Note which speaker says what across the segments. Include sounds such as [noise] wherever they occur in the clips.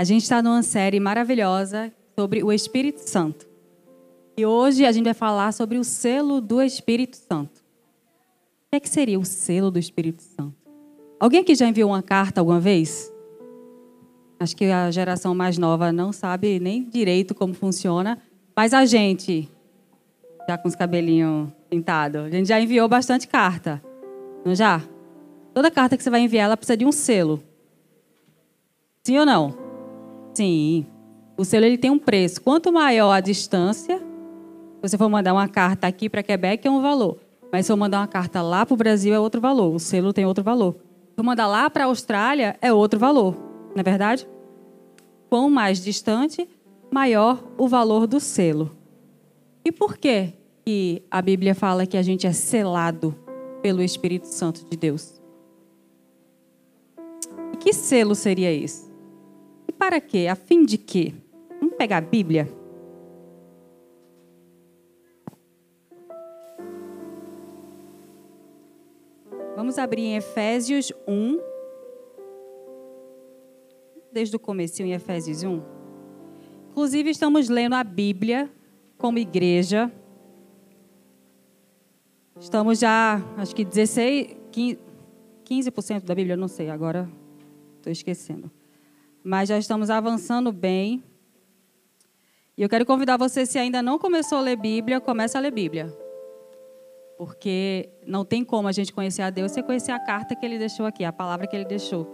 Speaker 1: A gente está numa série maravilhosa sobre o Espírito Santo. E hoje a gente vai falar sobre o selo do Espírito Santo. O que, é que seria o selo do Espírito Santo? Alguém aqui já enviou uma carta alguma vez? Acho que a geração mais nova não sabe nem direito como funciona, mas a gente, já com os cabelinhos pintados, a gente já enviou bastante carta. Não já? Toda carta que você vai enviar, ela precisa de um selo. Sim ou não? Sim. O selo ele tem um preço. Quanto maior a distância, se você for mandar uma carta aqui para Quebec, é um valor. Mas se eu mandar uma carta lá para o Brasil, é outro valor. O selo tem outro valor. Se eu mandar lá para a Austrália, é outro valor. Não é verdade? Quanto mais distante, maior o valor do selo. E por que, que a Bíblia fala que a gente é selado pelo Espírito Santo de Deus? E que selo seria esse? Para quê? A fim de quê? Vamos pegar a Bíblia? Vamos abrir em Efésios 1. Desde o começo em Efésios 1. Inclusive, estamos lendo a Bíblia como igreja. Estamos já, acho que 16, 15% da Bíblia, não sei, agora estou esquecendo. Mas já estamos avançando bem. E eu quero convidar você, se ainda não começou a ler Bíblia, comece a ler Bíblia. Porque não tem como a gente conhecer a Deus sem conhecer a carta que ele deixou aqui, a palavra que ele deixou.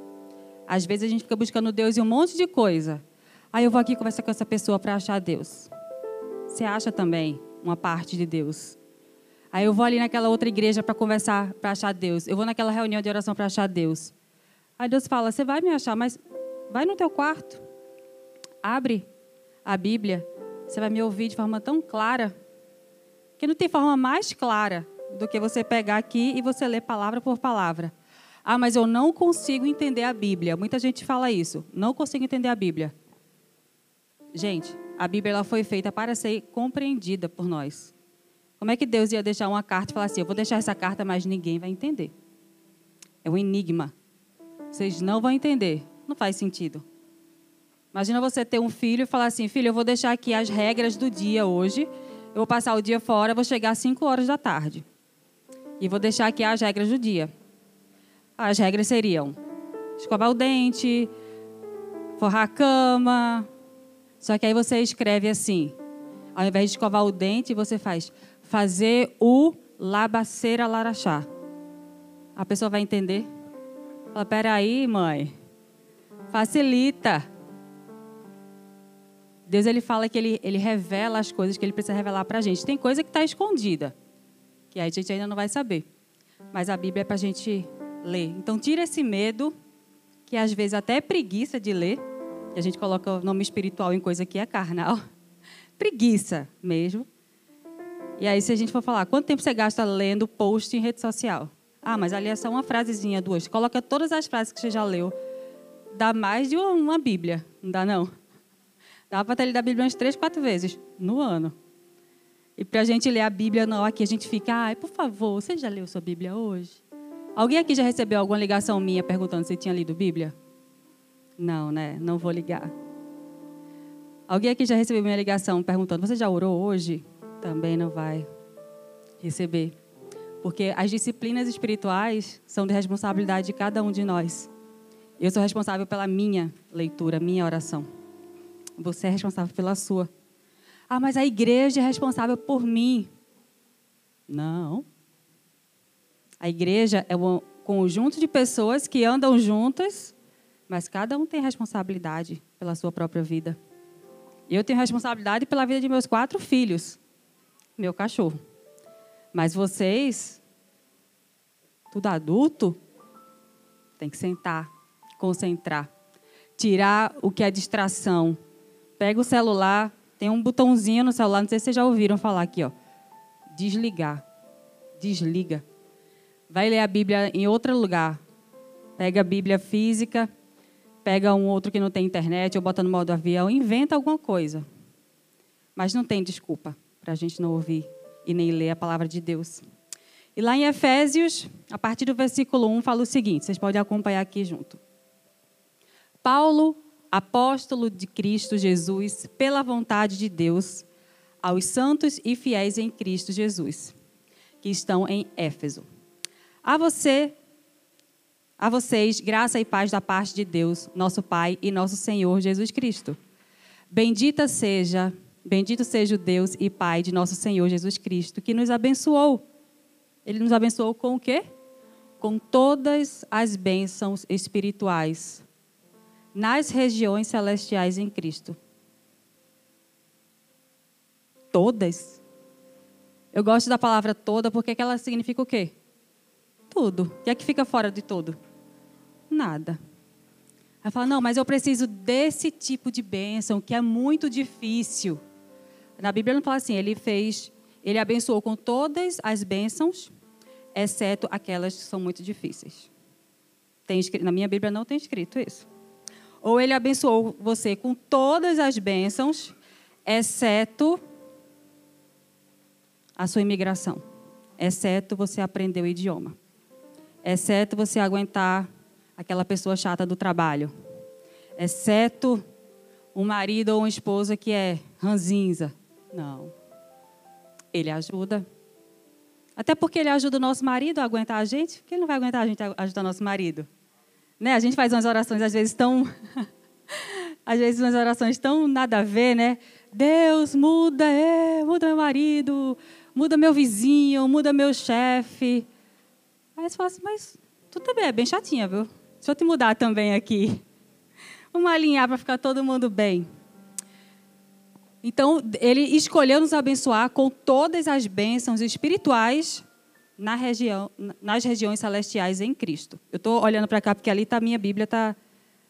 Speaker 1: Às vezes a gente fica buscando Deus em um monte de coisa. Aí eu vou aqui conversar com essa pessoa para achar Deus. Você acha também uma parte de Deus. Aí eu vou ali naquela outra igreja para conversar, para achar Deus. Eu vou naquela reunião de oração para achar Deus. Aí Deus fala: Você vai me achar, mas vai no teu quarto. Abre a Bíblia. Você vai me ouvir de forma tão clara. Que não tem forma mais clara do que você pegar aqui e você ler palavra por palavra. Ah, mas eu não consigo entender a Bíblia. Muita gente fala isso. Não consigo entender a Bíblia. Gente, a Bíblia ela foi feita para ser compreendida por nós. Como é que Deus ia deixar uma carta e falar assim: eu vou deixar essa carta, mas ninguém vai entender? É um enigma. Vocês não vão entender. Não faz sentido. Imagina você ter um filho e falar assim: filho, eu vou deixar aqui as regras do dia hoje eu vou passar o dia fora, vou chegar às 5 horas da tarde. E vou deixar aqui as regras do dia. As regras seriam escovar o dente, forrar a cama. Só que aí você escreve assim: ao invés de escovar o dente, você faz fazer o labaceira larachá. A pessoa vai entender? Fala, peraí, mãe. Facilita. Deus ele fala que ele, ele revela as coisas que ele precisa revelar para a gente. Tem coisa que está escondida, que a gente ainda não vai saber. Mas a Bíblia é para a gente ler. Então, tira esse medo, que às vezes até é preguiça de ler, que a gente coloca o nome espiritual em coisa que é carnal. [laughs] Preguiça mesmo. E aí, se a gente for falar, quanto tempo você gasta lendo post em rede social? Ah, mas ali é só uma frasezinha, duas. Coloca todas as frases que você já leu. Dá mais de uma Bíblia, não dá não? Dá para ter lido a Bíblia umas três, quatro vezes no ano. E para a gente ler a Bíblia, não, aqui a gente fica, ai, por favor, você já leu sua Bíblia hoje? Alguém aqui já recebeu alguma ligação minha perguntando se tinha lido Bíblia? Não, né? Não vou ligar. Alguém aqui já recebeu minha ligação perguntando, você já orou hoje? Também não vai receber. Porque as disciplinas espirituais são de responsabilidade de cada um de nós. Eu sou responsável pela minha leitura, minha oração. Você é responsável pela sua. Ah, mas a igreja é responsável por mim. Não. A igreja é um conjunto de pessoas que andam juntas, mas cada um tem responsabilidade pela sua própria vida. Eu tenho responsabilidade pela vida de meus quatro filhos, meu cachorro. Mas vocês, tudo adulto, tem que sentar, concentrar, tirar o que é distração, Pega o celular, tem um botãozinho no celular, não sei se vocês já ouviram falar aqui, ó. Desligar. Desliga. Vai ler a Bíblia em outro lugar. Pega a Bíblia física, pega um outro que não tem internet, ou bota no modo avião, inventa alguma coisa. Mas não tem desculpa para a gente não ouvir e nem ler a palavra de Deus. E lá em Efésios, a partir do versículo 1, fala o seguinte: vocês podem acompanhar aqui junto. Paulo, apóstolo de Cristo Jesus, pela vontade de Deus, aos santos e fiéis em Cristo Jesus, que estão em Éfeso. A você, a vocês, graça e paz da parte de Deus, nosso Pai e nosso Senhor Jesus Cristo. Bendita seja, bendito seja o Deus e Pai de nosso Senhor Jesus Cristo, que nos abençoou. Ele nos abençoou com o quê? Com todas as bênçãos espirituais nas regiões celestiais em Cristo. Todas. Eu gosto da palavra toda porque ela significa o quê? Tudo. O que é que fica fora de tudo? Nada. Ela fala, não, mas eu preciso desse tipo de bênção que é muito difícil. Na Bíblia não fala assim, ele fez, ele abençoou com todas as bênçãos, exceto aquelas que são muito difíceis. Tem, na minha Bíblia não tem escrito isso. Ou ele abençoou você com todas as bênçãos, exceto a sua imigração, exceto você aprender o idioma, exceto você aguentar aquela pessoa chata do trabalho, exceto um marido ou uma esposa que é ranzinza. Não. Ele ajuda. Até porque ele ajuda o nosso marido a aguentar a gente, porque ele não vai aguentar a gente a ajudar nosso marido. Né? A gente faz umas orações às vezes tão [laughs] às vezes umas orações tão nada a ver, né? Deus muda, é, muda meu marido, muda meu vizinho, muda meu chefe. Aí você fala assim, mas tu também é bem chatinha, viu? Deixa eu te mudar também aqui. [laughs] Vamos alinhar para ficar todo mundo bem. Então, ele escolheu nos abençoar com todas as bênçãos espirituais na região, nas regiões celestiais em Cristo. Eu estou olhando para cá porque ali tá, a minha Bíblia está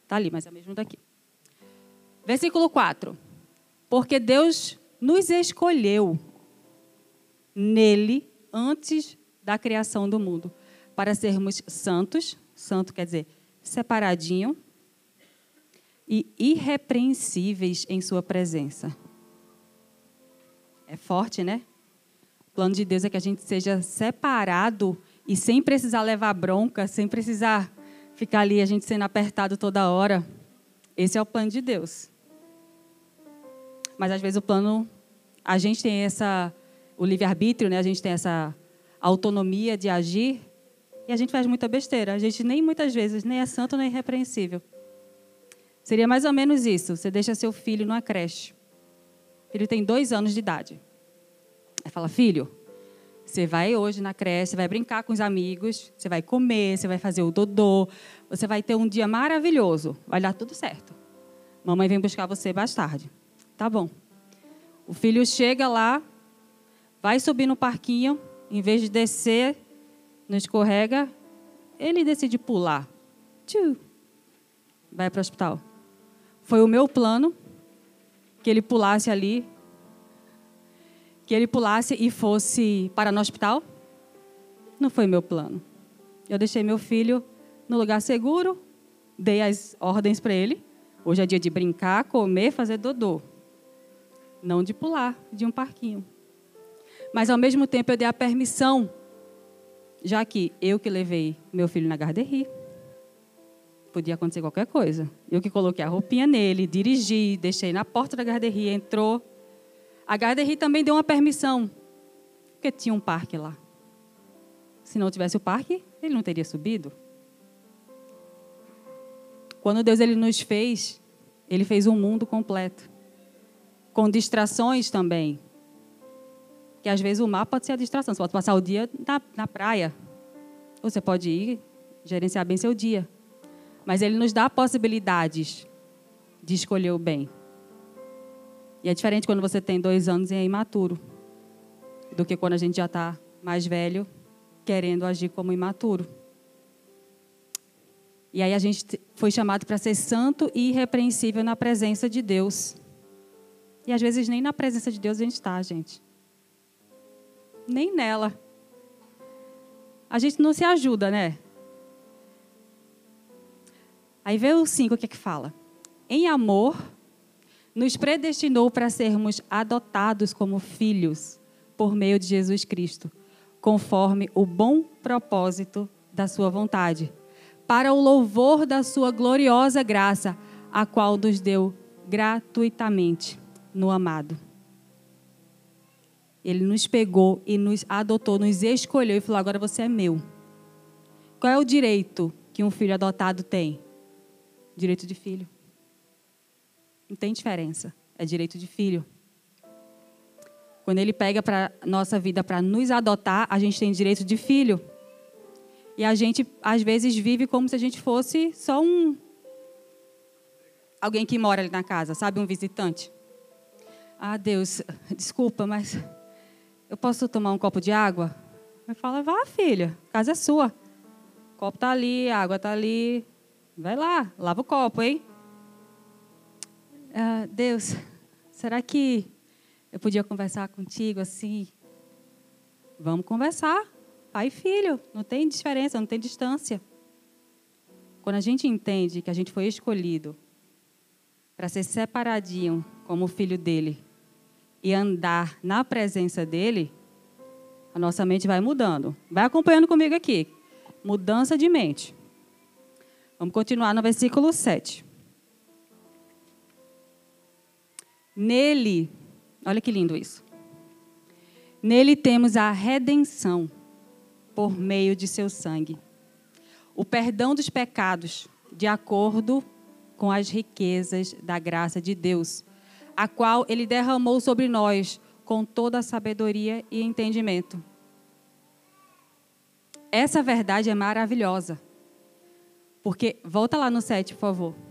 Speaker 1: tá ali, mas é mesmo daqui. Versículo 4. Porque Deus nos escolheu nele antes da criação do mundo, para sermos santos, santo quer dizer separadinho, e irrepreensíveis em Sua presença. É forte, né? Plano de Deus é que a gente seja separado e sem precisar levar bronca, sem precisar ficar ali a gente sendo apertado toda hora. Esse é o plano de Deus. Mas às vezes o plano, a gente tem essa o livre-arbítrio, né? A gente tem essa autonomia de agir e a gente faz muita besteira. A gente nem muitas vezes nem é santo nem irrepreensível. Seria mais ou menos isso. Você deixa seu filho numa creche. Ele tem dois anos de idade. Aí fala, filho, você vai hoje na creche, vai brincar com os amigos, você vai comer, você vai fazer o dodô, você vai ter um dia maravilhoso, vai dar tudo certo. Mamãe vem buscar você mais tarde. Tá bom. O filho chega lá, vai subir no parquinho, em vez de descer, não escorrega, ele decide pular. Vai para o hospital. Foi o meu plano que ele pulasse ali, que ele pulasse e fosse para no hospital. Não foi meu plano. Eu deixei meu filho no lugar seguro, dei as ordens para ele. Hoje é dia de brincar, comer, fazer dodô. Não de pular de um parquinho. Mas ao mesmo tempo eu dei a permissão, já que eu que levei meu filho na garderie, podia acontecer qualquer coisa. Eu que coloquei a roupinha nele, dirigi, deixei na porta da garderie, entrou. A garderie também deu uma permissão, porque tinha um parque lá. Se não tivesse o parque, ele não teria subido. Quando Deus ele nos fez, ele fez um mundo completo. Com distrações também. Que às vezes o mar pode ser a distração. Você pode passar o dia na, na praia. Ou você pode ir gerenciar bem seu dia. Mas ele nos dá possibilidades de escolher o bem. E é diferente quando você tem dois anos e é imaturo. Do que quando a gente já está mais velho, querendo agir como imaturo. E aí a gente foi chamado para ser santo e irrepreensível na presença de Deus. E às vezes nem na presença de Deus a gente está, gente nem nela. A gente não se ajuda, né? Aí vê o 5, o que é que fala? Em amor, nos predestinou para sermos adotados como filhos por meio de Jesus Cristo, conforme o bom propósito da sua vontade, para o louvor da sua gloriosa graça, a qual nos deu gratuitamente no amado. Ele nos pegou e nos adotou, nos escolheu e falou: agora você é meu. Qual é o direito que um filho adotado tem? Direito de filho. Não tem diferença. É direito de filho. Quando ele pega para nossa vida para nos adotar, a gente tem direito de filho. E a gente às vezes vive como se a gente fosse só um alguém que mora ali na casa, sabe, um visitante. Ah, Deus, desculpa, mas eu posso tomar um copo de água? Ele fala, vá, filha, a casa é sua. O copo está ali, a água está ali. Vai lá, lava o copo, hein? Ah, Deus, será que eu podia conversar contigo assim? Vamos conversar, pai e filho. Não tem diferença, não tem distância. Quando a gente entende que a gente foi escolhido para ser separadinho como filho dele e andar na presença dele, a nossa mente vai mudando. Vai acompanhando comigo aqui. Mudança de mente. Vamos continuar no versículo 7. Nele, olha que lindo isso. Nele temos a redenção por meio de seu sangue. O perdão dos pecados, de acordo com as riquezas da graça de Deus, a qual ele derramou sobre nós com toda a sabedoria e entendimento. Essa verdade é maravilhosa. Porque, volta lá no 7, por favor.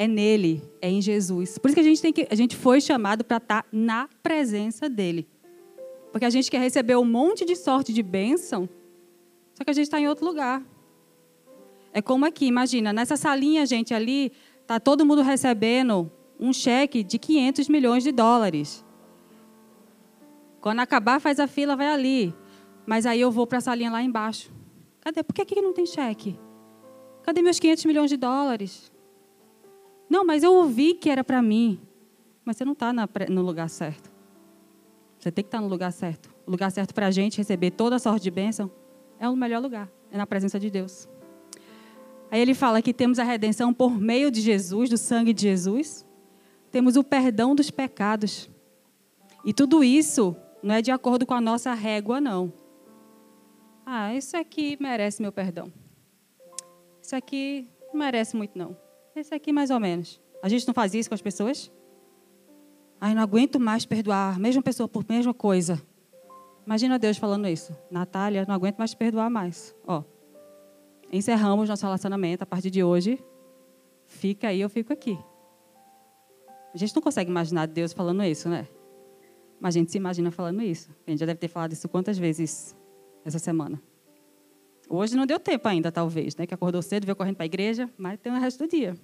Speaker 1: É nele, é em Jesus. Por isso que a gente, tem que, a gente foi chamado para estar tá na presença dele. Porque a gente quer receber um monte de sorte de bênção, só que a gente está em outro lugar. É como aqui, imagina, nessa salinha, gente, ali, tá todo mundo recebendo um cheque de 500 milhões de dólares. Quando acabar, faz a fila, vai ali. Mas aí eu vou para a salinha lá embaixo. Cadê? Por que aqui não tem cheque? Cadê meus 500 milhões de dólares? Não, mas eu ouvi que era para mim. Mas você não está no lugar certo. Você tem que estar tá no lugar certo. O lugar certo para a gente receber toda a sorte de bênção é o melhor lugar. É na presença de Deus. Aí ele fala que temos a redenção por meio de Jesus, do sangue de Jesus. Temos o perdão dos pecados. E tudo isso não é de acordo com a nossa régua, não. Ah, isso aqui merece meu perdão. Isso aqui não merece muito, não. Esse aqui, mais ou menos. A gente não faz isso com as pessoas? Ai, não aguento mais perdoar, mesma pessoa por mesma coisa. Imagina Deus falando isso. Natália, não aguento mais perdoar mais. Ó, encerramos nosso relacionamento a partir de hoje. Fica aí, eu fico aqui. A gente não consegue imaginar Deus falando isso, né? Mas a gente se imagina falando isso. A gente já deve ter falado isso quantas vezes essa semana. Hoje não deu tempo ainda, talvez, né? Que acordou cedo, veio correndo para a igreja, mas tem o resto do dia.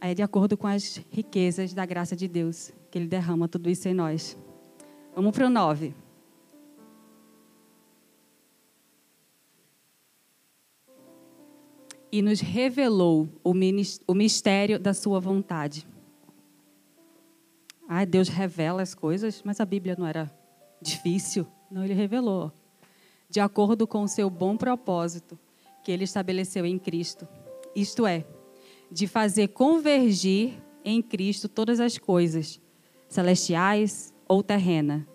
Speaker 1: É de acordo com as riquezas da graça de Deus, que Ele derrama tudo isso em nós. Vamos para o 9. e nos revelou o mistério da sua vontade. Ah, Deus revela as coisas, mas a Bíblia não era difícil. Não, ele revelou. De acordo com o seu bom propósito que ele estabeleceu em Cristo. Isto é, de fazer convergir em Cristo todas as coisas, celestiais ou terrena,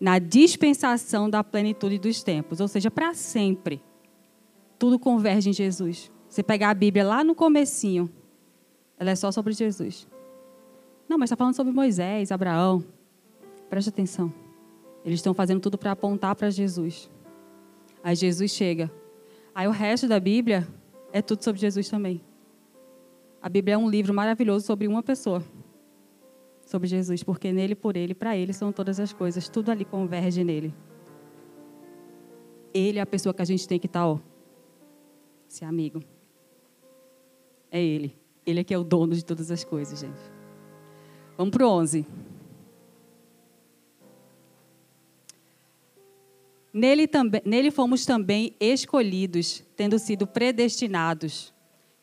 Speaker 1: na dispensação da plenitude dos tempos, ou seja, para sempre. Tudo converge em Jesus. Você pegar a Bíblia lá no comecinho, ela é só sobre Jesus. Não, mas está falando sobre Moisés, Abraão. Preste atenção. Eles estão fazendo tudo para apontar para Jesus. Aí Jesus chega. Aí o resto da Bíblia é tudo sobre Jesus também. A Bíblia é um livro maravilhoso sobre uma pessoa. Sobre Jesus, porque nele, por ele, para ele são todas as coisas. Tudo ali converge nele. Ele é a pessoa que a gente tem que estar, tá, ó, ser amigo. É Ele. Ele é que é o dono de todas as coisas, gente. Vamos para o 11. Nele, também, nele fomos também escolhidos, tendo sido predestinados,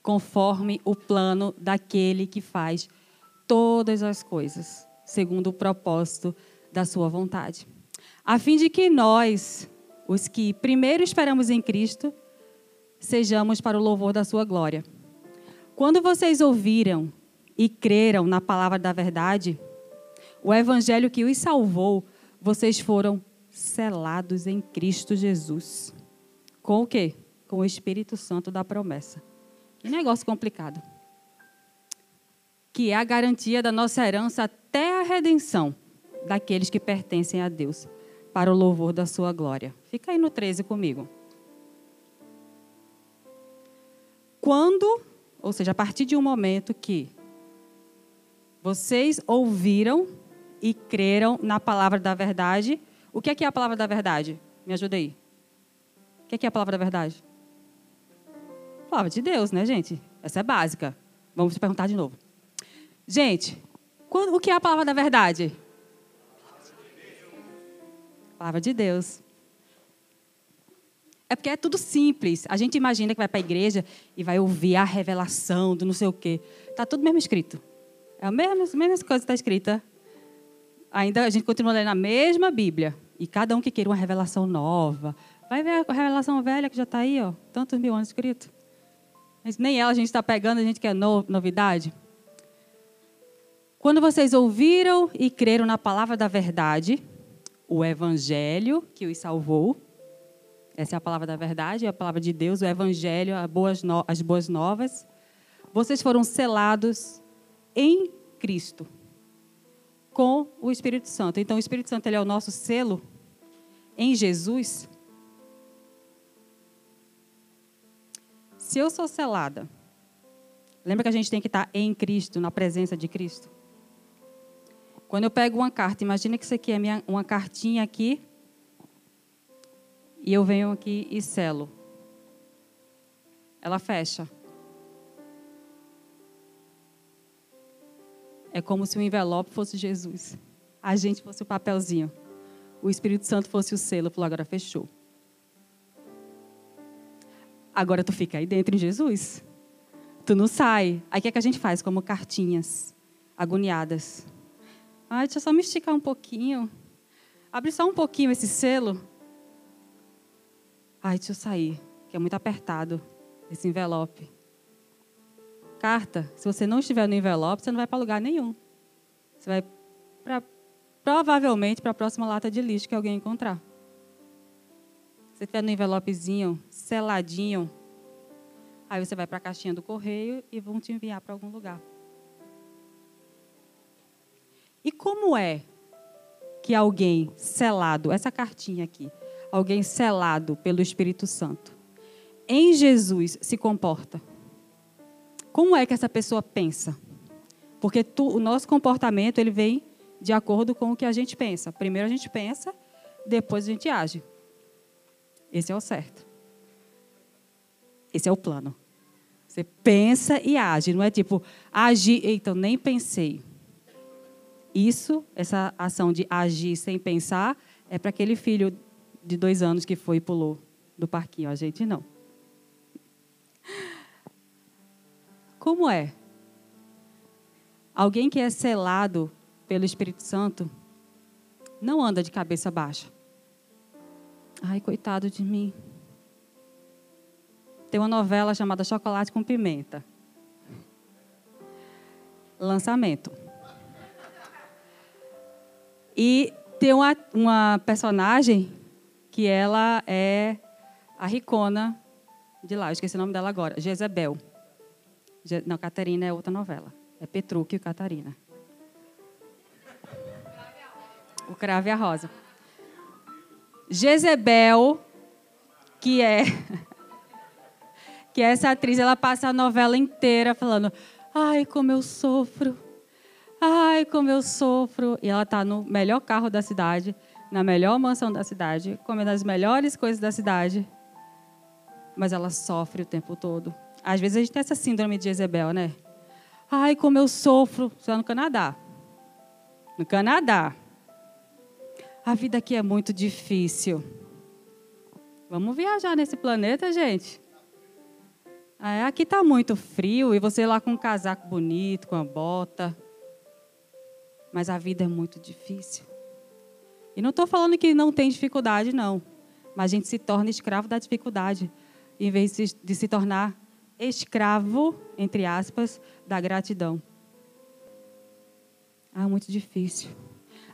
Speaker 1: conforme o plano daquele que faz todas as coisas, segundo o propósito da sua vontade. A fim de que nós os que primeiro esperamos em Cristo, sejamos para o louvor da sua glória. Quando vocês ouviram e creram na palavra da verdade, o evangelho que os salvou, vocês foram selados em Cristo Jesus. Com o quê? Com o Espírito Santo da promessa. Que negócio complicado. Que é a garantia da nossa herança até a redenção daqueles que pertencem a Deus, para o louvor da sua glória. Fica aí no 13 comigo. Quando, ou seja, a partir de um momento que vocês ouviram e creram na palavra da verdade, o que é, que é a palavra da verdade? Me ajuda aí. O que é, que é a palavra da verdade? Palavra de Deus, né, gente? Essa é básica. Vamos perguntar de novo. Gente, o que é a palavra da verdade? Palavra de Deus. É porque é tudo simples. A gente imagina que vai para a igreja e vai ouvir a revelação do não sei o quê. Está tudo mesmo escrito. É a mesma, a mesma coisa que está escrita. Ainda a gente continua lendo a mesma Bíblia. E cada um que queira uma revelação nova. Vai ver a revelação velha que já está aí, ó, tantos mil anos escrito. Mas nem ela a gente está pegando, a gente quer no, novidade. Quando vocês ouviram e creram na palavra da verdade, o evangelho que os salvou. Essa é a palavra da verdade, é a palavra de Deus, o evangelho, as boas novas. Vocês foram selados em Cristo com o Espírito Santo. Então, o Espírito Santo ele é o nosso selo em Jesus. Se eu sou selada, lembra que a gente tem que estar em Cristo, na presença de Cristo? Quando eu pego uma carta, imagina que isso aqui é minha, uma cartinha aqui, e eu venho aqui e selo. Ela fecha. É como se o envelope fosse Jesus. A gente fosse o papelzinho. O Espírito Santo fosse o selo. Falou, agora fechou. Agora tu fica aí dentro em Jesus. Tu não sai. Aí o que, é que a gente faz? Como cartinhas agoniadas. Ai, deixa eu só me esticar um pouquinho. Abre só um pouquinho esse selo. Ai, deixa eu sair, que é muito apertado esse envelope. Carta, se você não estiver no envelope, você não vai para lugar nenhum. Você vai pra, provavelmente para a próxima lata de lixo que alguém encontrar. Você estiver no envelopezinho, seladinho, aí você vai para a caixinha do correio e vão te enviar para algum lugar. E como é que alguém selado, essa cartinha aqui, alguém selado pelo Espírito Santo, em Jesus se comporta? Como é que essa pessoa pensa? Porque tu, o nosso comportamento ele vem de acordo com o que a gente pensa. Primeiro a gente pensa, depois a gente age. Esse é o certo. Esse é o plano. Você pensa e age, não é tipo agir, então nem pensei. Isso, essa ação de agir sem pensar, é para aquele filho de dois anos que foi e pulou do parquinho. A gente não. Como é? Alguém que é selado pelo Espírito Santo não anda de cabeça baixa. Ai, coitado de mim. Tem uma novela chamada Chocolate com Pimenta. Lançamento. E tem uma, uma personagem que ela é a Ricona de lá, eu esqueci o nome dela agora, Jezebel. Je, não, Catarina é outra novela. É Petrúquio e Catarina. O Crave e a Rosa. Jezebel, que é que é essa atriz, ela passa a novela inteira falando: "Ai, como eu sofro. Ai, como eu sofro. E ela está no melhor carro da cidade, na melhor mansão da cidade, comendo as melhores coisas da cidade. Mas ela sofre o tempo todo. Às vezes a gente tem essa síndrome de Jezebel, né? Ai, como eu sofro. Só no Canadá. No Canadá. A vida aqui é muito difícil. Vamos viajar nesse planeta, gente. É, aqui está muito frio e você lá com um casaco bonito, com a bota mas a vida é muito difícil. E não estou falando que não tem dificuldade, não. Mas a gente se torna escravo da dificuldade, em vez de se tornar escravo, entre aspas, da gratidão. Ah, muito difícil.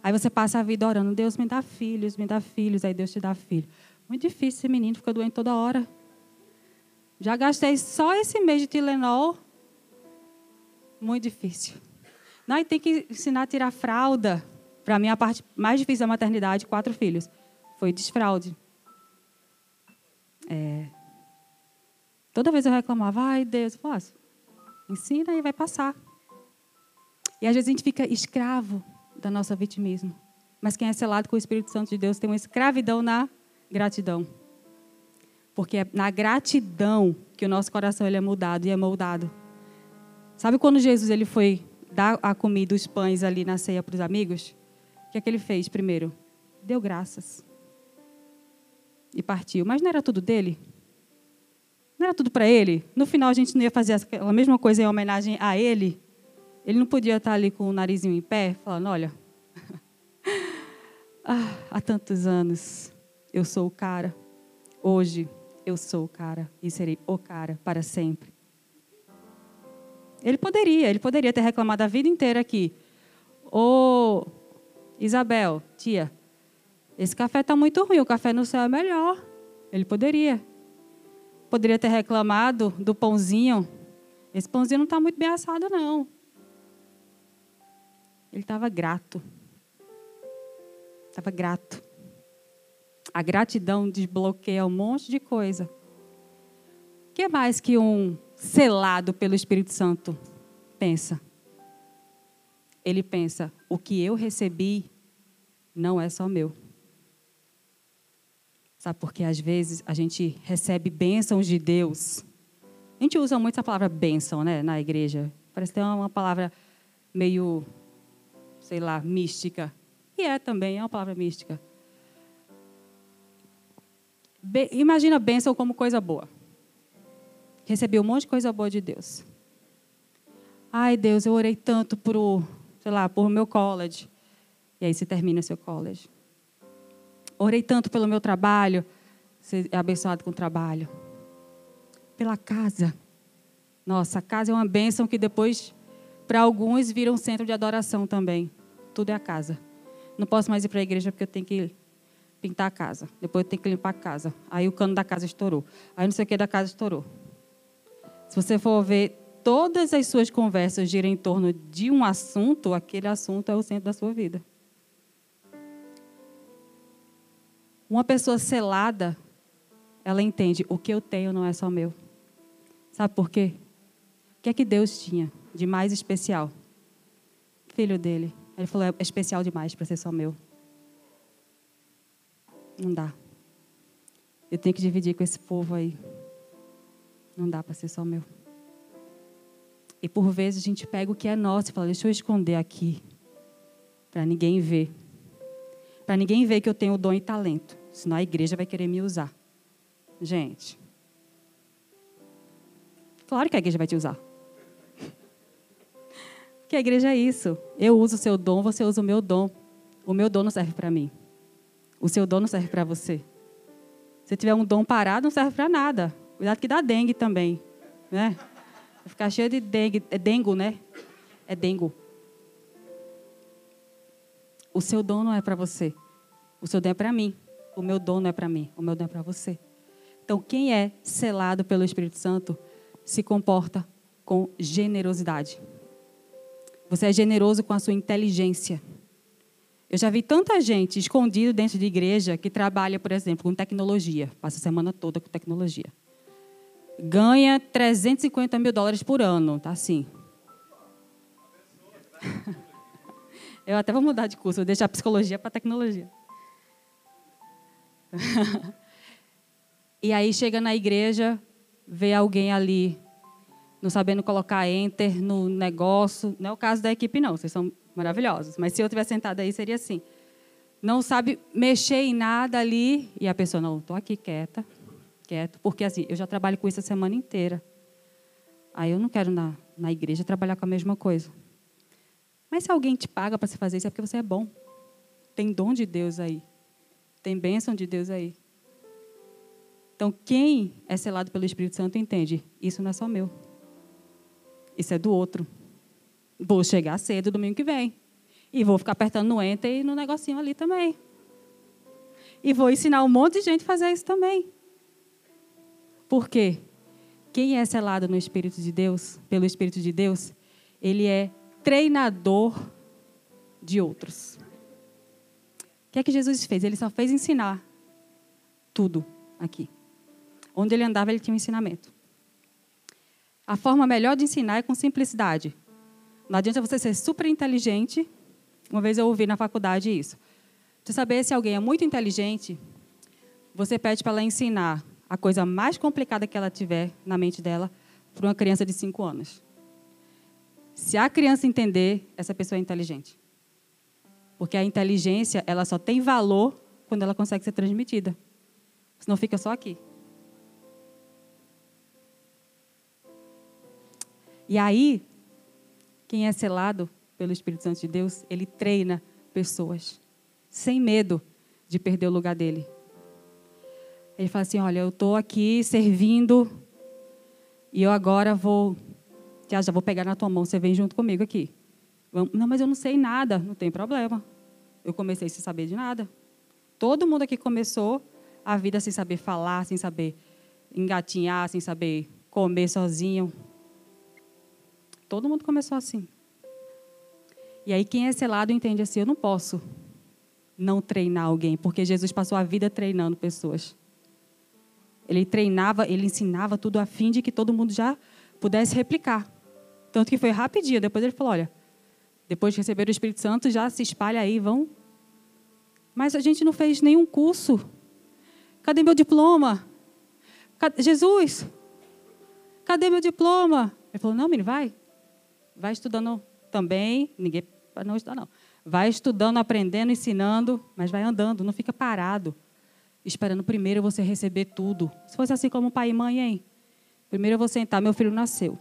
Speaker 1: Aí você passa a vida orando, Deus me dá filhos, me dá filhos, aí Deus te dá filho. Muito difícil esse menino, fica doente toda hora. Já gastei só esse mês de Tilenol. Muito difícil. Não, e tem que ensinar a tirar fralda. Para mim, a parte mais difícil da maternidade, quatro filhos, foi desfraude. É. Toda vez eu reclamava, ai Deus, posso? Ensina e vai passar. E às vezes a gente fica escravo da nossa vitimismo. Mas quem é selado com o Espírito Santo de Deus tem uma escravidão na gratidão. Porque é na gratidão que o nosso coração ele é mudado e é moldado. Sabe quando Jesus ele foi dar a comida, os pães ali na ceia para os amigos? O que é que ele fez primeiro? Deu graças. E partiu. Mas não era tudo dele? Não era tudo para ele? No final a gente não ia fazer a mesma coisa em homenagem a ele? Ele não podia estar ali com o narizinho em pé, falando: Olha, [laughs] ah, há tantos anos eu sou o cara. Hoje eu sou o cara e serei o cara para sempre. Ele poderia, ele poderia ter reclamado a vida inteira aqui. Ô, Isabel, tia, esse café está muito ruim, o café no céu é melhor. Ele poderia. Poderia ter reclamado do pãozinho. Esse pãozinho não está muito bem assado, não. Ele estava grato. Estava grato. A gratidão desbloqueia um monte de coisa. O que mais que um selado pelo Espírito Santo pensa? Ele pensa: o que eu recebi não é só meu. Sabe, porque às vezes a gente recebe bênçãos de Deus. A gente usa muito essa palavra bênção né, na igreja. Parece ter uma palavra meio sei lá, mística. E é também, é uma palavra mística. Be imagina a bênção como coisa boa. Recebi um monte de coisa boa de Deus. Ai, Deus, eu orei tanto por, sei lá, por meu college. E aí se termina seu college. Orei tanto pelo meu trabalho. Você é abençoado com o trabalho. Pela casa. Nossa, a casa é uma bênção que depois, para alguns, vira um centro de adoração também tudo é a casa. Não posso mais ir para a igreja porque eu tenho que pintar a casa. Depois eu tenho que limpar a casa. Aí o cano da casa estourou. Aí não sei o que da casa estourou. Se você for ver, todas as suas conversas giram em torno de um assunto, aquele assunto é o centro da sua vida. Uma pessoa selada, ela entende: o que eu tenho não é só meu. Sabe por quê? O que é que Deus tinha de mais especial? Filho dele. Ele falou: é especial demais para ser só meu. Não dá. Eu tenho que dividir com esse povo aí. Não dá para ser só meu. E por vezes a gente pega o que é nosso e fala: deixa eu esconder aqui. Para ninguém ver. Para ninguém ver que eu tenho dom e talento. Senão a igreja vai querer me usar. Gente. Claro que a igreja vai te usar. Que a igreja é isso. Eu uso o seu dom, você usa o meu dom. O meu dom não serve para mim. O seu dom não serve para você. Se tiver um dom parado, não serve para nada. Cuidado que dá dengue também. Né? Ficar cheio de dengue. É dengo, né? É dengo. O seu dom não é para você. O seu dom é para mim. O meu dom não é para mim. O meu dom é para você. Então, quem é selado pelo Espírito Santo se comporta com generosidade. Você é generoso com a sua inteligência. Eu já vi tanta gente escondido dentro de igreja que trabalha, por exemplo, com tecnologia, passa a semana toda com tecnologia. Ganha 350 mil dólares por ano, tá assim. [laughs] Eu até vou mudar de curso, vou deixar psicologia para tecnologia. [laughs] e aí chega na igreja, vê alguém ali não sabendo colocar enter no negócio. Não é o caso da equipe, não, vocês são maravilhosos. Mas se eu tivesse sentado aí, seria assim. Não sabe mexer em nada ali, e a pessoa, não, estou aqui quieta, quieto, porque assim, eu já trabalho com isso a semana inteira. Aí eu não quero na, na igreja trabalhar com a mesma coisa. Mas se alguém te paga para você fazer isso, é porque você é bom. Tem dom de Deus aí. Tem bênção de Deus aí. Então, quem é selado pelo Espírito Santo entende: isso não é só meu. Isso é do outro. Vou chegar cedo domingo que vem. E vou ficar apertando no enter e no negocinho ali também. E vou ensinar um monte de gente a fazer isso também. Por quê? Quem é selado no Espírito de Deus, pelo Espírito de Deus, ele é treinador de outros. O que é que Jesus fez? Ele só fez ensinar tudo aqui. Onde ele andava, ele tinha um ensinamento. A forma melhor de ensinar é com simplicidade. Não adianta você ser super inteligente. Uma vez eu ouvi na faculdade isso. Para saber se alguém é muito inteligente, você pede para ela ensinar a coisa mais complicada que ela tiver na mente dela para uma criança de 5 anos. Se a criança entender, essa pessoa é inteligente. Porque a inteligência, ela só tem valor quando ela consegue ser transmitida. Senão fica só aqui. E aí, quem é selado pelo Espírito Santo de Deus, ele treina pessoas sem medo de perder o lugar dele. Ele fala assim: Olha, eu estou aqui servindo e eu agora vou. Já, já vou pegar na tua mão, você vem junto comigo aqui. Não, mas eu não sei nada. Não tem problema. Eu comecei sem saber de nada. Todo mundo aqui começou a vida sem saber falar, sem saber engatinhar, sem saber comer sozinho. Todo mundo começou assim. E aí quem é selado entende assim, eu não posso não treinar alguém, porque Jesus passou a vida treinando pessoas. Ele treinava, ele ensinava tudo a fim de que todo mundo já pudesse replicar. Tanto que foi rapidinho. Depois ele falou: olha, depois de receber o Espírito Santo, já se espalha aí, vão. Mas a gente não fez nenhum curso. Cadê meu diploma? Cadê... Jesus, cadê meu diploma? Ele falou: não, menino, vai. Vai estudando também. Ninguém para não estudar, não. Vai estudando, aprendendo, ensinando, mas vai andando, não fica parado esperando primeiro você receber tudo. Se fosse assim como pai e mãe, hein? Primeiro eu vou sentar, meu filho nasceu.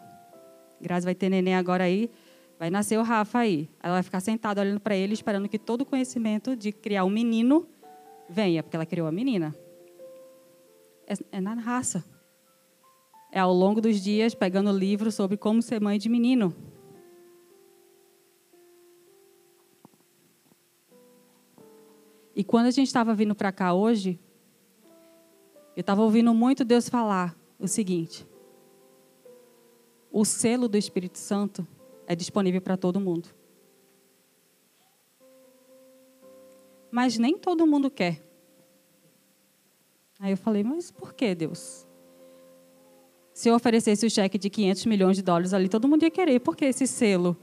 Speaker 1: Graças vai ter neném agora aí, vai nascer o Rafa aí. Ela vai ficar sentada olhando para ele, esperando que todo o conhecimento de criar um menino venha, porque ela criou a menina. É, é na raça. É ao longo dos dias pegando livro sobre como ser mãe de menino. E quando a gente estava vindo para cá hoje, eu estava ouvindo muito Deus falar o seguinte: o selo do Espírito Santo é disponível para todo mundo. Mas nem todo mundo quer. Aí eu falei, mas por que, Deus? Se eu oferecesse o cheque de 500 milhões de dólares ali, todo mundo ia querer. Por que esse selo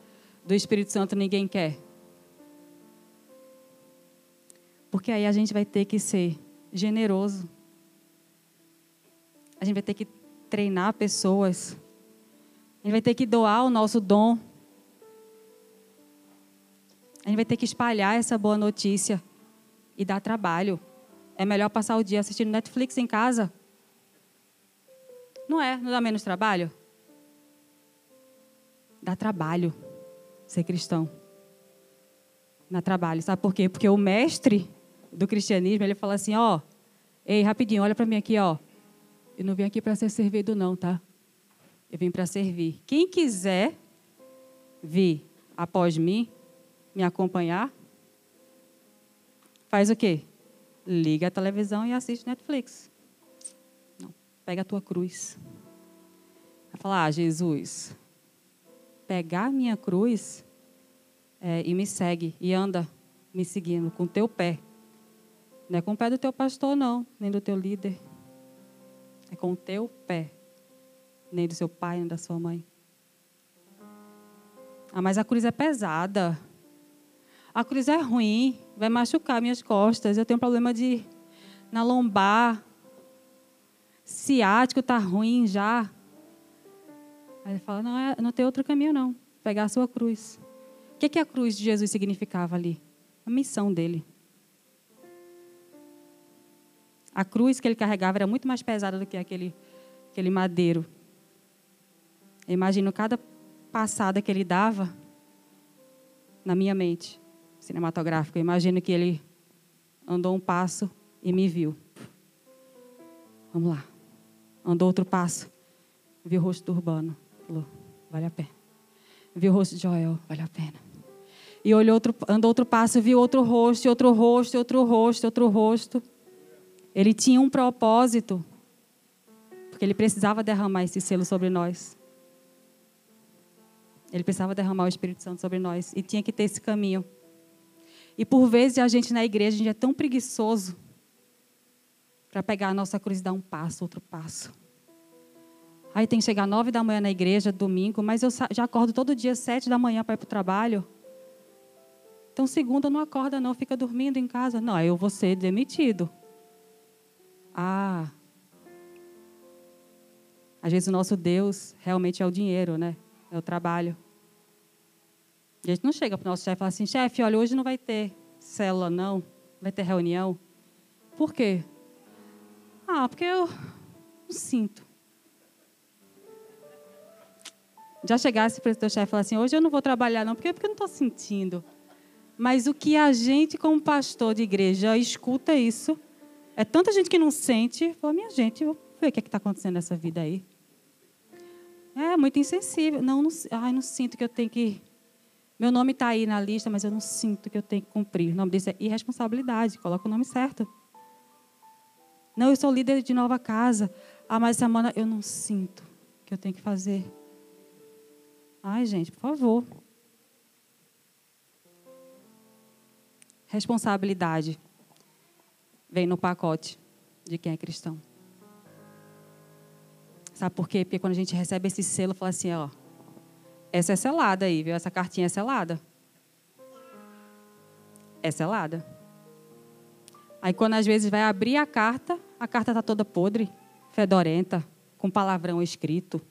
Speaker 1: do Espírito Santo ninguém quer? Porque aí a gente vai ter que ser generoso a gente vai ter que treinar pessoas. A gente vai ter que doar o nosso dom. A gente vai ter que espalhar essa boa notícia e dar trabalho. É melhor passar o dia assistindo Netflix em casa? Não é? Não dá menos trabalho? Dá trabalho ser cristão. Dá trabalho. Sabe por quê? Porque o mestre do cristianismo, ele fala assim, ó, ei, rapidinho, olha para mim aqui, ó. Eu não vim aqui para ser servido, não, tá? Eu vim para servir. Quem quiser vir após mim, me acompanhar, faz o quê? Liga a televisão e assiste Netflix. Não, pega a tua cruz. Vai falar, ah, Jesus, pegar a minha cruz é, e me segue e anda me seguindo com teu pé. Não é com o pé do teu pastor, não, nem do teu líder. É com o teu pé, nem do seu pai, nem da sua mãe. Ah, mas a cruz é pesada. A cruz é ruim, vai machucar minhas costas. Eu tenho problema de na lombar. Ciático está ruim já. Aí ele fala: não, é, não tem outro caminho, não. Pegar a sua cruz. O que, que a cruz de Jesus significava ali? A missão dele. A cruz que ele carregava era muito mais pesada do que aquele, aquele madeiro. Eu imagino cada passada que ele dava na minha mente cinematográfica. Eu imagino que ele andou um passo e me viu. Vamos lá. Andou outro passo. Viu o rosto do Urbano. Falou, vale a pena. Viu o rosto de Joel, vale a pena. E olhou outro, andou outro passo, viu outro rosto, outro rosto, outro rosto, outro rosto. Ele tinha um propósito, porque ele precisava derramar esse selo sobre nós. Ele precisava derramar o Espírito Santo sobre nós e tinha que ter esse caminho. E por vezes a gente na igreja, a gente é tão preguiçoso para pegar a nossa cruz e dar um passo, outro passo. Aí tem que chegar nove da manhã na igreja, domingo, mas eu já acordo todo dia sete da manhã para ir para o trabalho. Então, segunda não acorda não, fica dormindo em casa. Não, eu vou ser demitido. Ah. Às vezes o nosso Deus realmente é o dinheiro, né? É o trabalho. A gente não chega para o nosso chefe e fala assim, chefe, olha, hoje não vai ter célula, não. Vai ter reunião. Por quê? Ah, porque eu não sinto. Já chegasse para o teu chefe e falar assim, hoje eu não vou trabalhar, não, porque, porque eu não estou sentindo. Mas o que a gente, como pastor de igreja, escuta isso, é tanta gente que não sente, fala, minha gente, vou ver o que é está acontecendo nessa vida aí. É muito insensível. Não, não, ai, não sinto que eu tenho que. Meu nome está aí na lista, mas eu não sinto que eu tenho que cumprir. O nome disso é irresponsabilidade. Coloca o nome certo. Não, eu sou líder de nova casa. Ah, mas semana eu não sinto que eu tenho que fazer. Ai, gente, por favor. Responsabilidade vem no pacote de quem é cristão. Sabe por quê? Porque quando a gente recebe esse selo, fala assim, ó, essa é selada aí, viu? Essa cartinha é selada. É selada. Aí quando às vezes vai abrir a carta, a carta está toda podre, fedorenta, com palavrão escrito,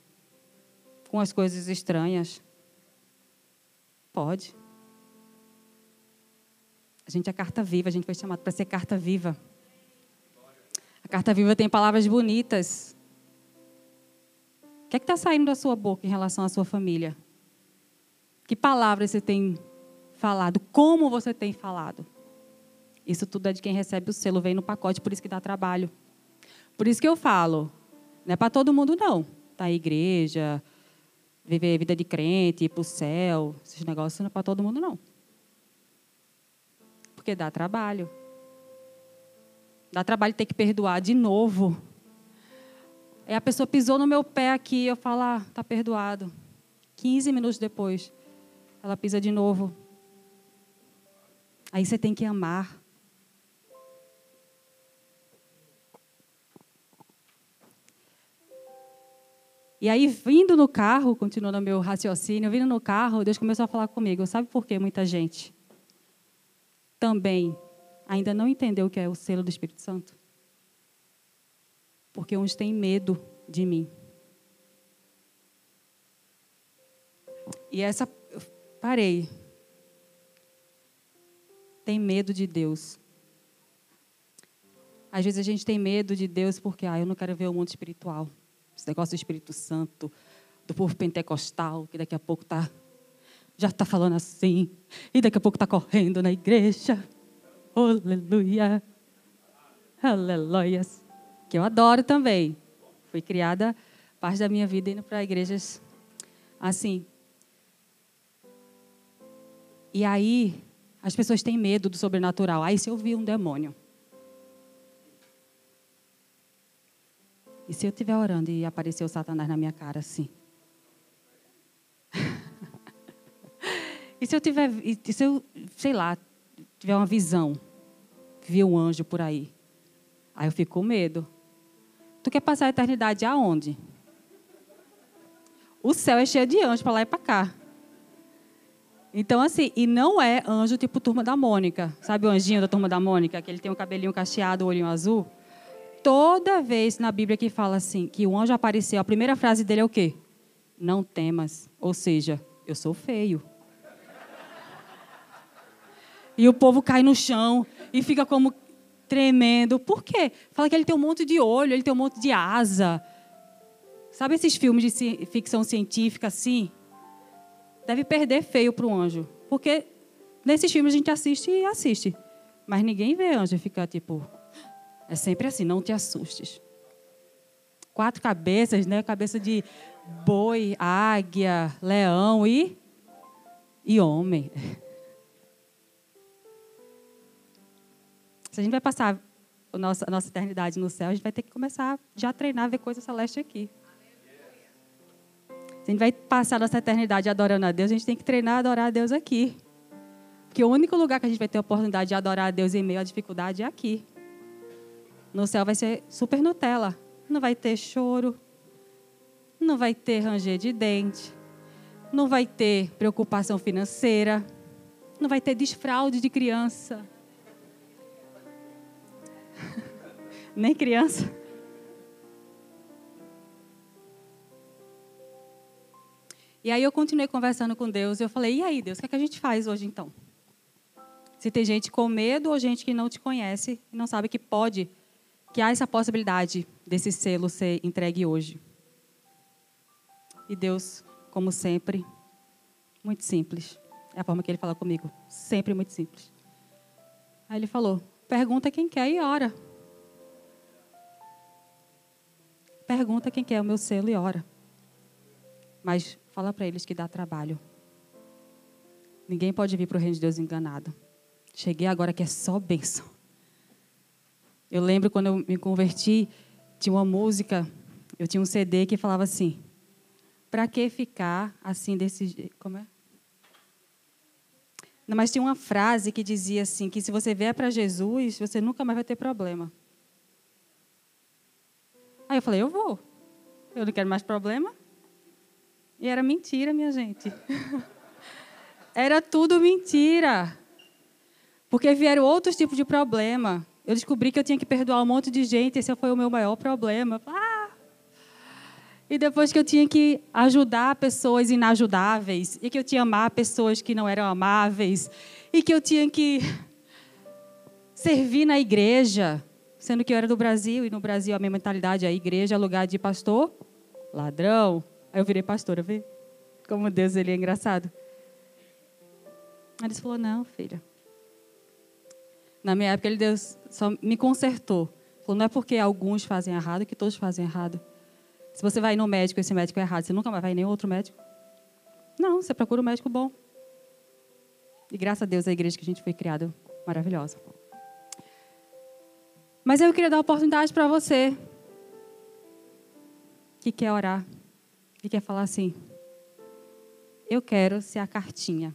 Speaker 1: com as coisas estranhas. Pode. A gente é carta viva, a gente foi chamado para ser carta viva. A carta viva tem palavras bonitas. O que é está saindo da sua boca em relação à sua família? Que palavras você tem falado? Como você tem falado? Isso tudo é de quem recebe o selo, vem no pacote, por isso que dá trabalho. Por isso que eu falo, não é para todo mundo não. Tá igreja, viver vida de crente, ir para o céu, esses negócios não é para todo mundo não porque dá trabalho. Dá trabalho ter que perdoar de novo. Aí a pessoa pisou no meu pé aqui, eu falo, ah, tá perdoado. 15 minutos depois, ela pisa de novo. Aí você tem que amar. E aí, vindo no carro, continuando meu raciocínio, vindo no carro, Deus começou a falar comigo. Sabe por quê, muita gente? Também ainda não entendeu o que é o selo do Espírito Santo? Porque uns têm medo de mim. E essa. Parei. Tem medo de Deus. Às vezes a gente tem medo de Deus porque, ah, eu não quero ver o mundo espiritual. Esse negócio do Espírito Santo, do povo pentecostal, que daqui a pouco está já está falando assim, e daqui a pouco está correndo na igreja. Aleluia. Aleluia. Que eu adoro também. Fui criada, parte da minha vida, indo para igrejas assim. E aí, as pessoas têm medo do sobrenatural. Aí, se eu vi um demônio. E se eu estiver orando e aparecer o Satanás na minha cara assim? E se eu tiver, se eu, sei lá, tiver uma visão, ver um anjo por aí, aí eu fico com medo. Tu quer passar a eternidade aonde? O céu é cheio de anjos para lá e para cá. Então, assim, e não é anjo tipo turma da Mônica. Sabe o anjinho da turma da Mônica? Que ele tem um cabelinho cacheado, o olhinho azul? Toda vez na Bíblia que fala assim, que o anjo apareceu, a primeira frase dele é o quê? Não temas. Ou seja, eu sou feio. E o povo cai no chão e fica como tremendo. Por quê? Fala que ele tem um monte de olho, ele tem um monte de asa. Sabe esses filmes de ficção científica assim? Deve perder feio para o anjo. Porque nesses filmes a gente assiste e assiste. Mas ninguém vê anjo e fica tipo. É sempre assim, não te assustes. quatro cabeças, né? Cabeça de boi, águia, leão e e homem. [laughs] Se a gente vai passar a nossa, a nossa eternidade no céu, a gente vai ter que começar já a treinar a ver coisa celeste aqui. Se a gente vai passar a nossa eternidade adorando a Deus, a gente tem que treinar a adorar a Deus aqui. Porque o único lugar que a gente vai ter a oportunidade de adorar a Deus em meio à dificuldade é aqui. No céu vai ser super Nutella. Não vai ter choro, não vai ter ranger de dente, não vai ter preocupação financeira, não vai ter desfraude de criança. Nem criança. E aí eu continuei conversando com Deus e eu falei: "E aí, Deus, o que, é que a gente faz hoje então?" Se tem gente com medo ou gente que não te conhece e não sabe que pode, que há essa possibilidade desse selo ser entregue hoje. E Deus, como sempre, muito simples. É a forma que ele fala comigo, sempre muito simples. Aí ele falou: pergunta quem quer e ora. Pergunta quem quer o meu selo e ora. Mas fala para eles que dá trabalho. Ninguém pode vir para o reino de Deus enganado. Cheguei agora que é só bênção. Eu lembro quando eu me converti, tinha uma música, eu tinha um CD que falava assim: Para que ficar assim desse? Como é? Não, mas tinha uma frase que dizia assim: que se você vier para Jesus, você nunca mais vai ter problema. Aí eu falei: Eu vou. Eu não quero mais problema. E era mentira, minha gente. [laughs] era tudo mentira. Porque vieram outros tipos de problema. Eu descobri que eu tinha que perdoar um monte de gente, esse foi o meu maior problema. Ah! E depois que eu tinha que ajudar pessoas inajudáveis, e que eu tinha que amar pessoas que não eram amáveis, e que eu tinha que servir na igreja, sendo que eu era do Brasil, e no Brasil a minha mentalidade é igreja é lugar de pastor, ladrão. Aí eu virei pastora, vê? Como Deus ele é engraçado. Aí ele falou: Não, filha, na minha época, ele Deus só me consertou. Falou, não é porque alguns fazem errado que todos fazem errado. Se você vai no médico esse médico é errado, você nunca mais vai em nenhum outro médico? Não, você procura um médico bom. E graças a Deus a igreja que a gente foi criada maravilhosa. Mas eu queria dar oportunidade para você que quer orar, que quer falar assim: eu quero ser a cartinha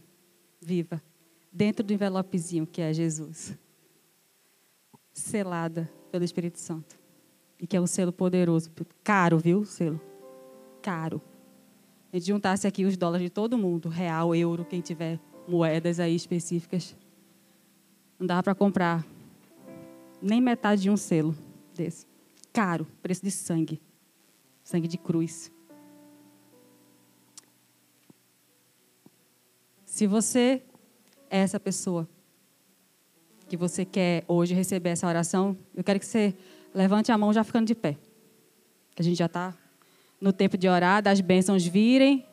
Speaker 1: viva dentro do envelopezinho que é Jesus selada pelo Espírito Santo. E que é um selo poderoso. Caro, viu? Selo. Caro. A gente juntasse aqui os dólares de todo mundo, real, euro, quem tiver moedas aí específicas. Não dava para comprar nem metade de um selo desse. Caro, preço de sangue. Sangue de cruz. Se você é essa pessoa que você quer hoje receber essa oração, eu quero que você levante a mão já ficando de pé. A gente já está no tempo de orar, das bênçãos virem.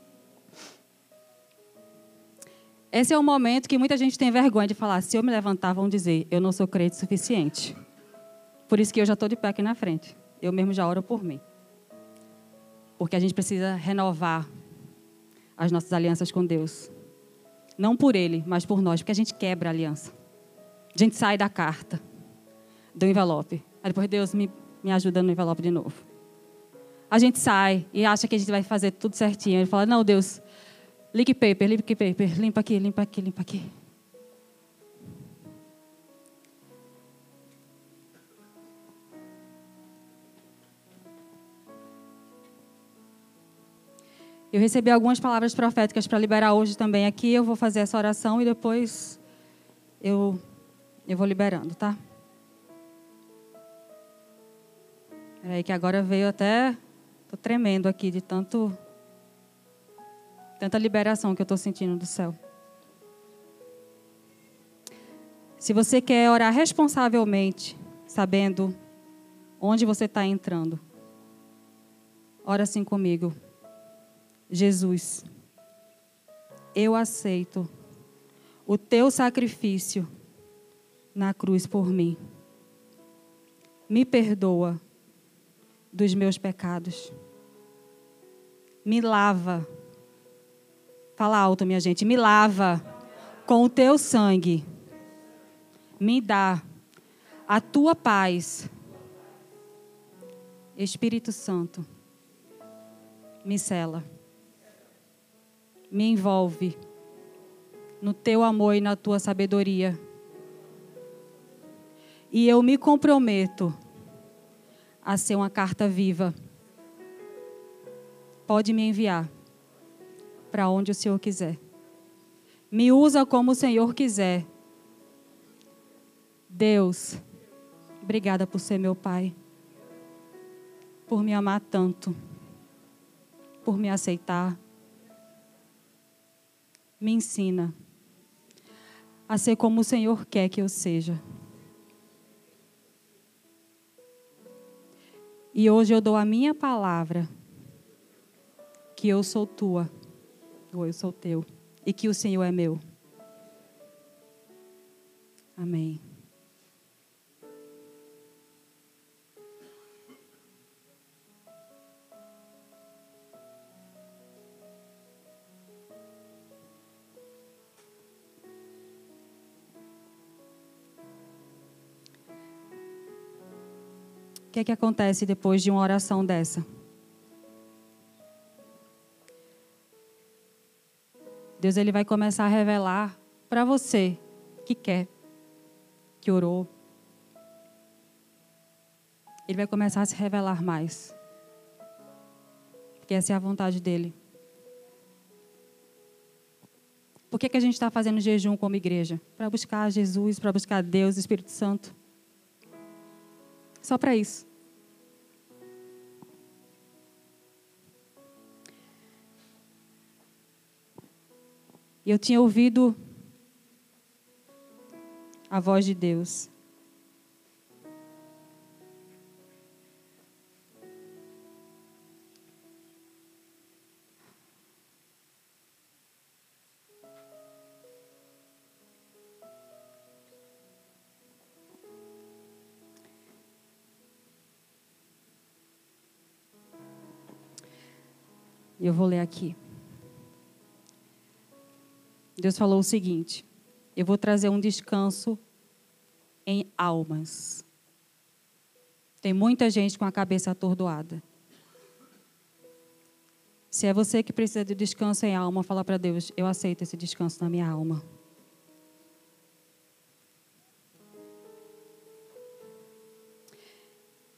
Speaker 1: Esse é o momento que muita gente tem vergonha de falar. Se eu me levantar, vão dizer, eu não sou crente suficiente. Por isso que eu já estou de pé aqui na frente. Eu mesmo já oro por mim. Porque a gente precisa renovar as nossas alianças com Deus. Não por Ele, mas por nós, porque a gente quebra a aliança. A gente sai da carta, do envelope. Aí depois Deus me, me ajuda no envelope de novo. A gente sai e acha que a gente vai fazer tudo certinho. Ele fala, não, Deus, lick paper, lick paper, limpa aqui, limpa aqui, limpa aqui. Eu recebi algumas palavras proféticas para liberar hoje também aqui. Eu vou fazer essa oração e depois eu eu vou liberando, tá? Peraí, que agora veio até. Tô tremendo aqui de tanto. Tanta liberação que eu estou sentindo do céu. Se você quer orar responsavelmente, sabendo onde você está entrando, ora assim comigo. Jesus, eu aceito o teu sacrifício na cruz por mim. Me perdoa dos meus pecados. Me lava. Fala alto, minha gente. Me lava com o teu sangue. Me dá a tua paz. Espírito Santo, me cela, me envolve no teu amor e na tua sabedoria. E eu me comprometo a ser uma carta viva. Pode me enviar para onde o Senhor quiser. Me usa como o Senhor quiser. Deus, obrigada por ser meu Pai, por me amar tanto, por me aceitar. Me ensina a ser como o Senhor quer que eu seja. E hoje eu dou a minha palavra que eu sou tua, ou eu sou teu, e que o Senhor é meu. Amém. O que, é que acontece depois de uma oração dessa? Deus ele vai começar a revelar para você que quer, que orou. Ele vai começar a se revelar mais. Porque essa é a vontade dele. Por que, que a gente está fazendo jejum como igreja? Para buscar Jesus, para buscar Deus, Espírito Santo. Só para isso. E eu tinha ouvido a voz de Deus. Eu vou ler aqui. Deus falou o seguinte: Eu vou trazer um descanso em almas. Tem muita gente com a cabeça atordoada. Se é você que precisa de descanso em alma, fala para Deus: Eu aceito esse descanso na minha alma.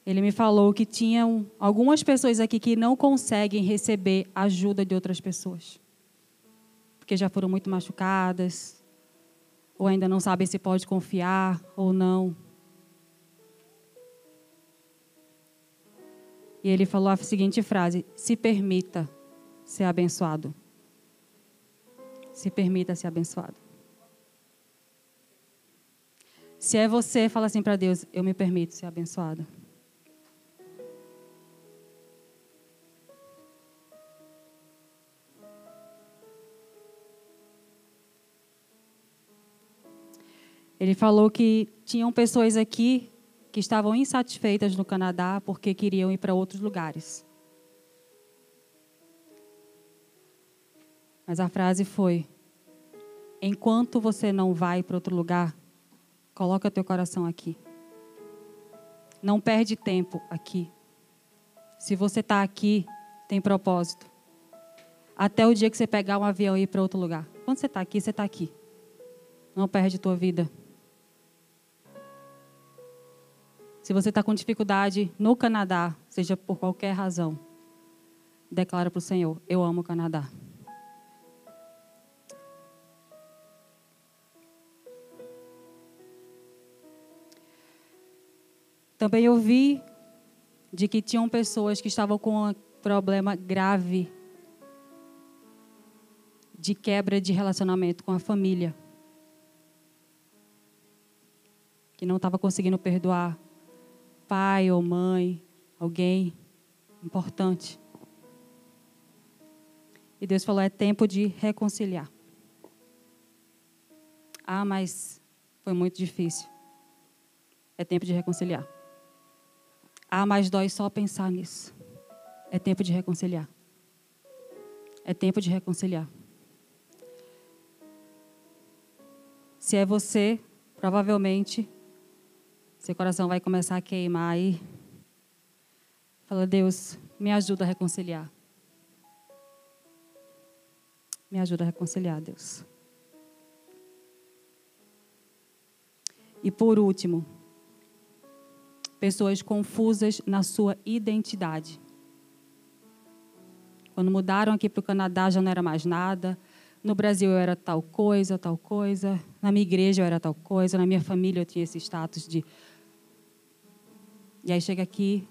Speaker 1: Ele me falou que tinham algumas pessoas aqui que não conseguem receber ajuda de outras pessoas. Porque já foram muito machucadas, ou ainda não sabem se pode confiar ou não. E ele falou a seguinte frase: se permita ser abençoado. Se permita ser abençoado. Se é você, fala assim para Deus: eu me permito ser abençoado. Ele falou que tinham pessoas aqui que estavam insatisfeitas no Canadá porque queriam ir para outros lugares. Mas a frase foi: enquanto você não vai para outro lugar, coloca teu coração aqui. Não perde tempo aqui. Se você está aqui, tem propósito. Até o dia que você pegar um avião e ir para outro lugar. Quando você está aqui, você está aqui. Não perde tua vida. Se você está com dificuldade no Canadá, seja por qualquer razão, declara para o Senhor: Eu amo o Canadá. Também ouvi de que tinham pessoas que estavam com um problema grave de quebra de relacionamento com a família. Que não estava conseguindo perdoar pai ou mãe, alguém importante. E Deus falou: é tempo de reconciliar. Ah, mas foi muito difícil. É tempo de reconciliar. Ah, mas dói só pensar nisso. É tempo de reconciliar. É tempo de reconciliar. Se é você, provavelmente, seu coração vai começar a queimar e fala: Deus, me ajuda a reconciliar. Me ajuda a reconciliar, Deus. E por último, pessoas confusas na sua identidade. Quando mudaram aqui para o Canadá já não era mais nada. No Brasil eu era tal coisa, tal coisa. Na minha igreja eu era tal coisa. Na minha família eu tinha esse status de. E aí chega aqui,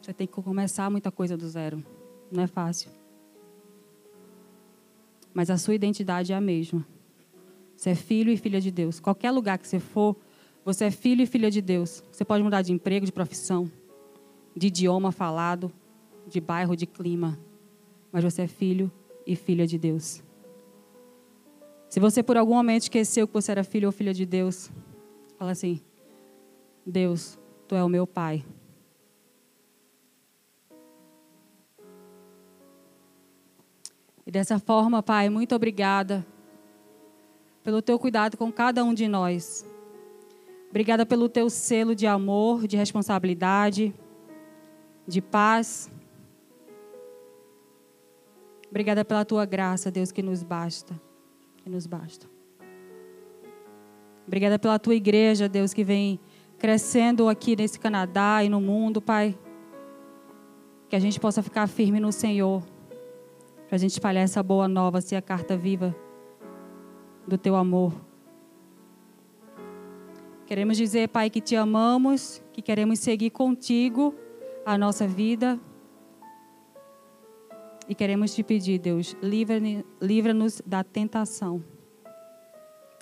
Speaker 1: você tem que começar muita coisa do zero. Não é fácil. Mas a sua identidade é a mesma. Você é filho e filha de Deus. Qualquer lugar que você for, você é filho e filha de Deus. Você pode mudar de emprego, de profissão, de idioma falado, de bairro, de clima. Mas você é filho e filha de Deus. Se você por algum momento esqueceu que você era filho ou filha de Deus, fala assim: Deus, tu é o meu pai. E dessa forma, Pai, muito obrigada pelo teu cuidado com cada um de nós. Obrigada pelo teu selo de amor, de responsabilidade, de paz. Obrigada pela tua graça, Deus, que nos basta, que nos basta. Obrigada pela tua igreja, Deus, que vem crescendo aqui nesse Canadá e no mundo, Pai. Que a gente possa ficar firme no Senhor, para a gente espalhar essa boa nova, ser a carta viva do teu amor. Queremos dizer, Pai, que te amamos, que queremos seguir contigo a nossa vida. E queremos te pedir, Deus, livra-nos da tentação.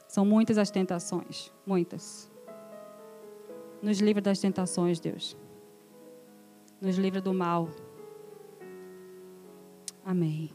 Speaker 1: São muitas as tentações, muitas. Nos livra das tentações, Deus. Nos livra do mal. Amém.